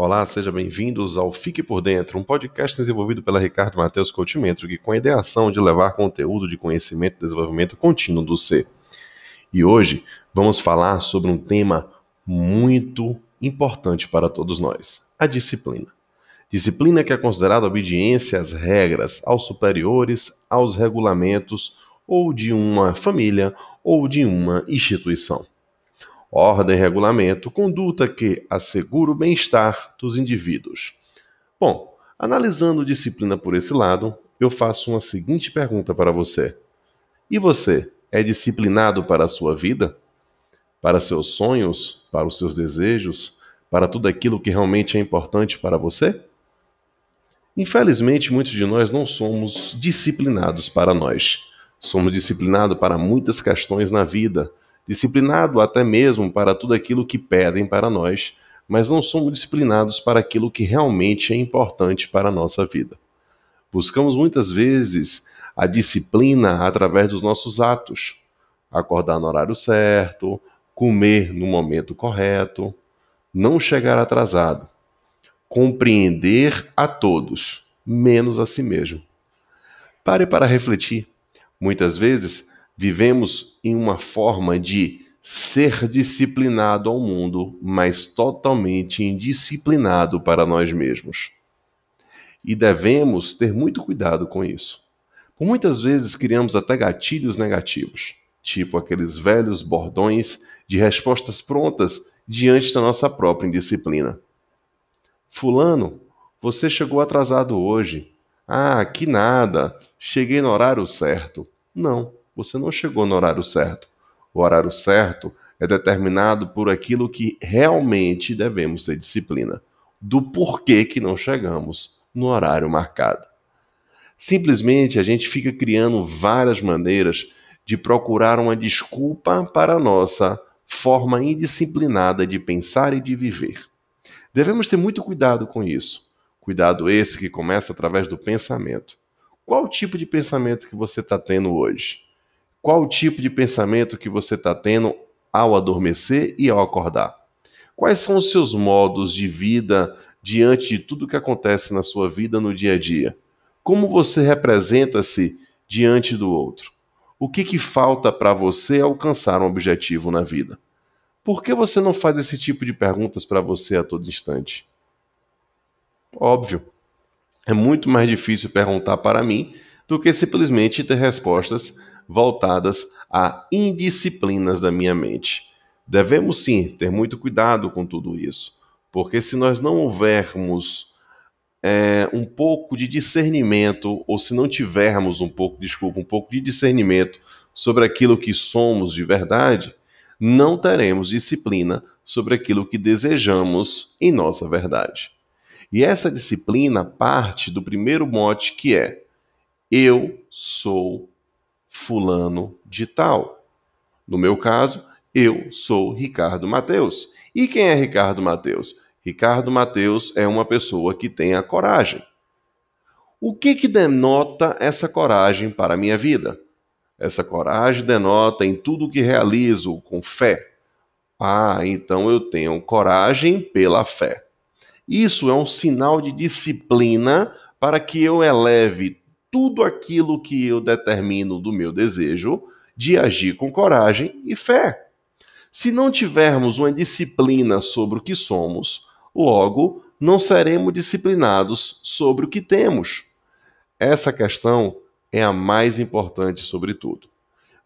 Olá, sejam bem-vindos ao Fique por Dentro, um podcast desenvolvido pela Ricardo Matheus Coach Métrico, com a ideação de levar conteúdo de conhecimento e desenvolvimento contínuo do ser. E hoje vamos falar sobre um tema muito importante para todos nós: a disciplina. Disciplina que é considerada obediência às regras, aos superiores, aos regulamentos ou de uma família ou de uma instituição ordem, regulamento, conduta que assegura o bem-estar dos indivíduos. Bom, analisando disciplina por esse lado, eu faço uma seguinte pergunta para você: E você é disciplinado para a sua vida? Para seus sonhos? Para os seus desejos? Para tudo aquilo que realmente é importante para você? Infelizmente, muitos de nós não somos disciplinados para nós. Somos disciplinados para muitas questões na vida, disciplinado até mesmo para tudo aquilo que pedem para nós, mas não somos disciplinados para aquilo que realmente é importante para a nossa vida. Buscamos muitas vezes a disciplina através dos nossos atos. Acordar no horário certo, comer no momento correto, não chegar atrasado, compreender a todos, menos a si mesmo. Pare para refletir. Muitas vezes Vivemos em uma forma de ser disciplinado ao mundo, mas totalmente indisciplinado para nós mesmos. E devemos ter muito cuidado com isso. Por muitas vezes criamos até gatilhos negativos, tipo aqueles velhos bordões de respostas prontas diante da nossa própria indisciplina. Fulano, você chegou atrasado hoje. Ah, que nada, cheguei no horário certo. Não, você não chegou no horário certo. O horário certo é determinado por aquilo que realmente devemos ter disciplina, do porquê que não chegamos no horário marcado. Simplesmente a gente fica criando várias maneiras de procurar uma desculpa para a nossa forma indisciplinada de pensar e de viver. Devemos ter muito cuidado com isso. Cuidado esse que começa através do pensamento. Qual tipo de pensamento que você está tendo hoje? Qual o tipo de pensamento que você está tendo ao adormecer e ao acordar? Quais são os seus modos de vida diante de tudo que acontece na sua vida no dia a dia? Como você representa-se diante do outro? O que, que falta para você alcançar um objetivo na vida? Por que você não faz esse tipo de perguntas para você a todo instante? Óbvio, é muito mais difícil perguntar para mim do que simplesmente ter respostas voltadas a indisciplinas da minha mente. Devemos sim ter muito cuidado com tudo isso, porque se nós não houvermos é, um pouco de discernimento, ou se não tivermos um pouco, desculpa, um pouco de discernimento sobre aquilo que somos de verdade, não teremos disciplina sobre aquilo que desejamos em nossa verdade. E essa disciplina parte do primeiro mote que é: eu sou fulano de tal. No meu caso, eu sou Ricardo Mateus. E quem é Ricardo Mateus? Ricardo Mateus é uma pessoa que tem a coragem. O que que denota essa coragem para a minha vida? Essa coragem denota em tudo que realizo com fé. Ah, então eu tenho coragem pela fé. Isso é um sinal de disciplina para que eu eleve tudo aquilo que eu determino do meu desejo de agir com coragem e fé. Se não tivermos uma disciplina sobre o que somos, logo não seremos disciplinados sobre o que temos. Essa questão é a mais importante sobre tudo.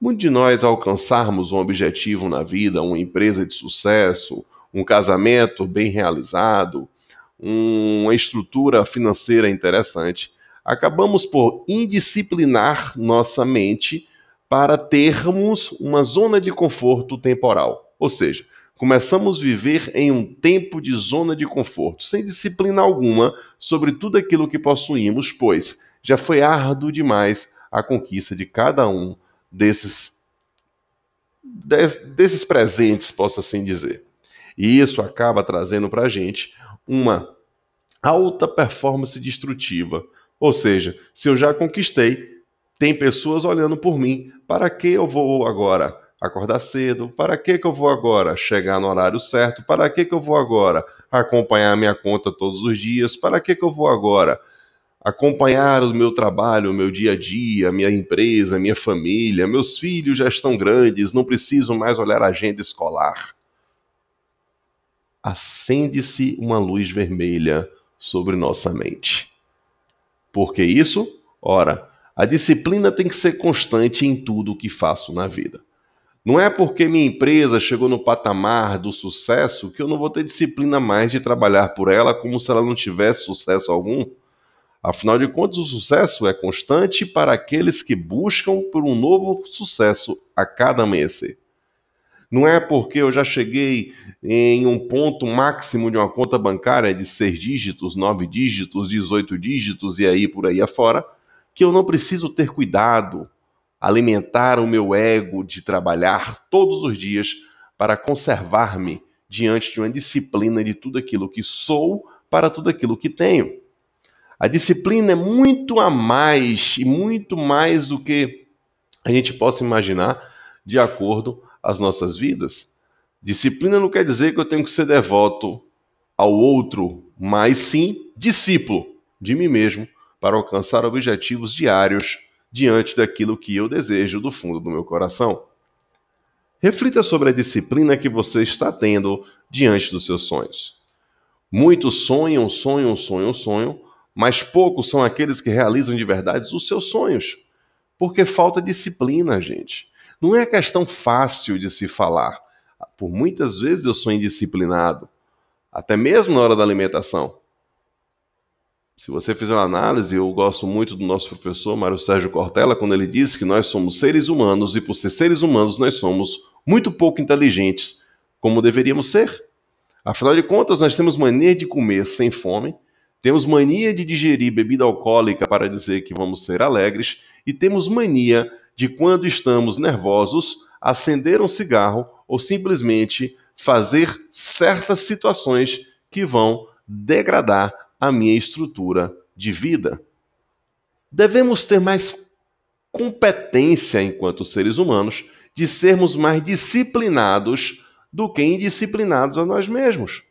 Muitos de nós alcançarmos um objetivo na vida, uma empresa de sucesso, um casamento bem realizado, uma estrutura financeira interessante, acabamos por indisciplinar nossa mente para termos uma zona de conforto temporal. Ou seja, começamos a viver em um tempo de zona de conforto, sem disciplina alguma sobre tudo aquilo que possuímos, pois já foi árduo demais a conquista de cada um desses, desses presentes, posso assim dizer. E isso acaba trazendo para a gente uma alta performance destrutiva, ou seja, se eu já conquistei, tem pessoas olhando por mim. Para que eu vou agora acordar cedo. Para que, que eu vou agora chegar no horário certo? Para que, que eu vou agora acompanhar minha conta todos os dias? Para que, que eu vou agora acompanhar o meu trabalho, o meu dia a dia, minha empresa, minha família? Meus filhos já estão grandes, não preciso mais olhar a agenda escolar. Acende-se uma luz vermelha sobre nossa mente. Por que isso? Ora, a disciplina tem que ser constante em tudo o que faço na vida. Não é porque minha empresa chegou no patamar do sucesso que eu não vou ter disciplina mais de trabalhar por ela como se ela não tivesse sucesso algum. Afinal de contas, o sucesso é constante para aqueles que buscam por um novo sucesso a cada amanhecer. Não é porque eu já cheguei em um ponto máximo de uma conta bancária de seis dígitos, nove dígitos, 18 dígitos e aí por aí afora, que eu não preciso ter cuidado, alimentar o meu ego de trabalhar todos os dias para conservar-me diante de uma disciplina de tudo aquilo que sou para tudo aquilo que tenho. A disciplina é muito a mais e muito mais do que a gente possa imaginar de acordo às nossas vidas. Disciplina não quer dizer que eu tenho que ser devoto ao outro, mas sim discípulo de mim mesmo para alcançar objetivos diários diante daquilo que eu desejo do fundo do meu coração. Reflita sobre a disciplina que você está tendo diante dos seus sonhos. Muitos sonham, sonham, sonham, sonham, mas poucos são aqueles que realizam de verdade os seus sonhos, porque falta disciplina, gente. Não é questão fácil de se falar. Por muitas vezes eu sou indisciplinado, até mesmo na hora da alimentação. Se você fizer uma análise, eu gosto muito do nosso professor Mário Sérgio Cortella, quando ele diz que nós somos seres humanos e, por ser seres humanos, nós somos muito pouco inteligentes, como deveríamos ser. Afinal de contas, nós temos mania de comer sem fome, temos mania de digerir bebida alcoólica para dizer que vamos ser alegres, e temos mania de, quando estamos nervosos, acender um cigarro ou simplesmente fazer certas situações que vão degradar a minha estrutura de vida. Devemos ter mais competência enquanto seres humanos de sermos mais disciplinados do que indisciplinados a nós mesmos.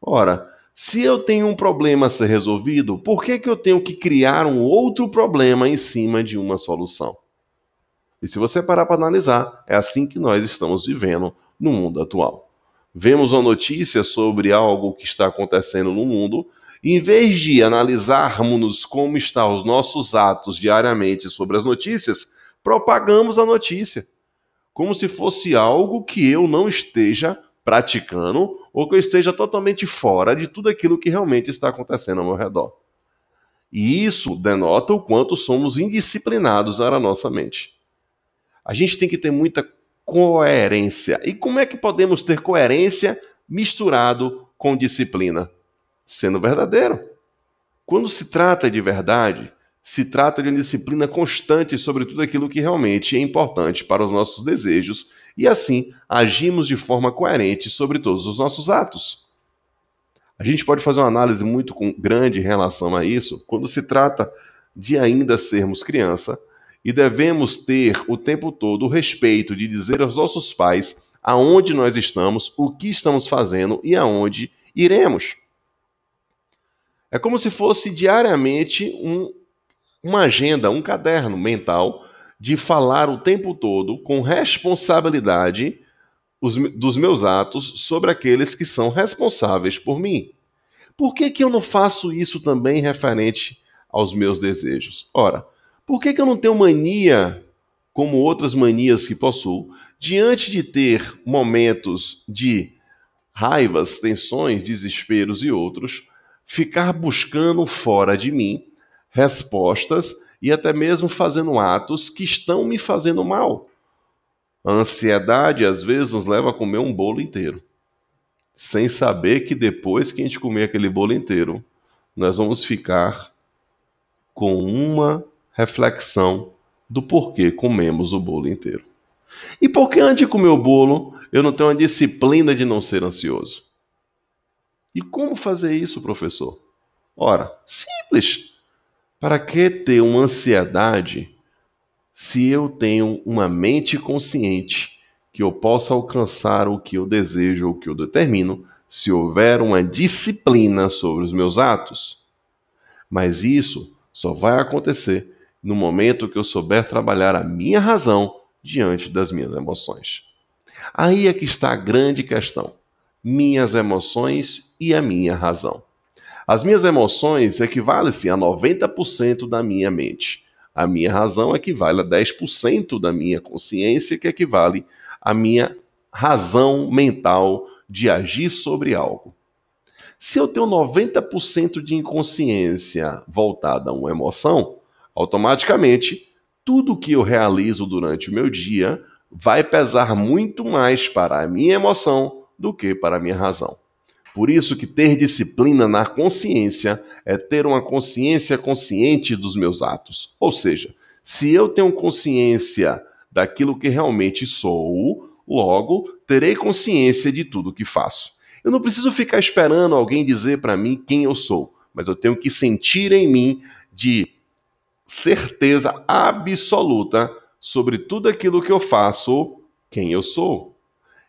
Ora, se eu tenho um problema a ser resolvido, por que, que eu tenho que criar um outro problema em cima de uma solução? E se você parar para analisar, é assim que nós estamos vivendo no mundo atual. Vemos uma notícia sobre algo que está acontecendo no mundo em vez de analisarmos como estão os nossos atos diariamente sobre as notícias, propagamos a notícia, como se fosse algo que eu não esteja praticando ou que eu esteja totalmente fora de tudo aquilo que realmente está acontecendo ao meu redor. E isso denota o quanto somos indisciplinados na nossa mente. A gente tem que ter muita coerência. E como é que podemos ter coerência misturado com disciplina? sendo verdadeiro. Quando se trata de verdade, se trata de uma disciplina constante sobre tudo aquilo que realmente é importante para os nossos desejos e assim agimos de forma coerente sobre todos os nossos atos. A gente pode fazer uma análise muito grande em relação a isso quando se trata de ainda sermos criança e devemos ter o tempo todo o respeito de dizer aos nossos pais aonde nós estamos, o que estamos fazendo e aonde iremos. É como se fosse diariamente um, uma agenda, um caderno mental de falar o tempo todo com responsabilidade os, dos meus atos sobre aqueles que são responsáveis por mim. Por que, que eu não faço isso também referente aos meus desejos? Ora, por que, que eu não tenho mania, como outras manias que possuo, diante de ter momentos de raivas, tensões, desesperos e outros, ficar buscando fora de mim respostas e até mesmo fazendo atos que estão me fazendo mal. A ansiedade às vezes nos leva a comer um bolo inteiro, sem saber que depois que a gente comer aquele bolo inteiro, nós vamos ficar com uma reflexão do porquê comemos o bolo inteiro. E por que antes de comer o bolo eu não tenho a disciplina de não ser ansioso? E como fazer isso, professor? Ora, simples. Para que ter uma ansiedade se eu tenho uma mente consciente que eu possa alcançar o que eu desejo ou o que eu determino se houver uma disciplina sobre os meus atos. Mas isso só vai acontecer no momento que eu souber trabalhar a minha razão diante das minhas emoções. Aí é que está a grande questão: minhas emoções e a minha razão. As minhas emoções equivalem-se a 90% da minha mente. A minha razão equivale a 10% da minha consciência, que equivale à minha razão mental de agir sobre algo. Se eu tenho 90% de inconsciência voltada a uma emoção, automaticamente tudo que eu realizo durante o meu dia vai pesar muito mais para a minha emoção do que para a minha razão. Por isso que ter disciplina na consciência é ter uma consciência consciente dos meus atos. Ou seja, se eu tenho consciência daquilo que realmente sou, logo terei consciência de tudo que faço. Eu não preciso ficar esperando alguém dizer para mim quem eu sou, mas eu tenho que sentir em mim de certeza absoluta sobre tudo aquilo que eu faço, quem eu sou.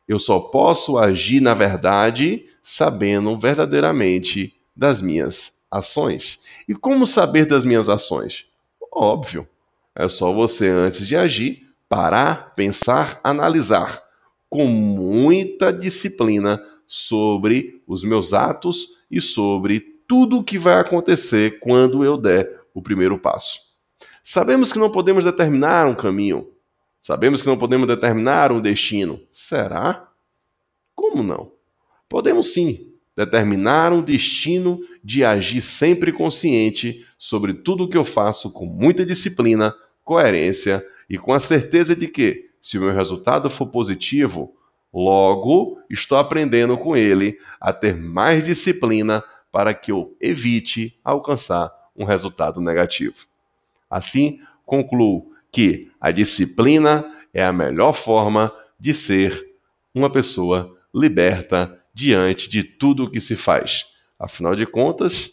Eu só posso agir na verdade sabendo verdadeiramente das minhas ações. E como saber das minhas ações? Óbvio. É só você, antes de agir, parar, pensar, analisar com muita disciplina sobre os meus atos e sobre tudo o que vai acontecer quando eu der o primeiro passo. Sabemos que não podemos determinar um caminho, sabemos que não podemos determinar um destino. Será? Como não? Podemos sim determinar um destino de agir sempre consciente sobre tudo o que eu faço com muita disciplina, coerência e com a certeza de que, se o meu resultado for positivo, logo estou aprendendo com ele a ter mais disciplina para que eu evite alcançar um resultado negativo. Assim, concluo que a disciplina é a melhor forma de ser uma pessoa liberta diante de tudo o que se faz. Afinal de contas,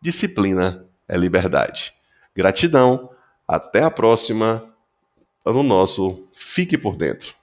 disciplina é liberdade. Gratidão, até a próxima no nosso Fique por Dentro.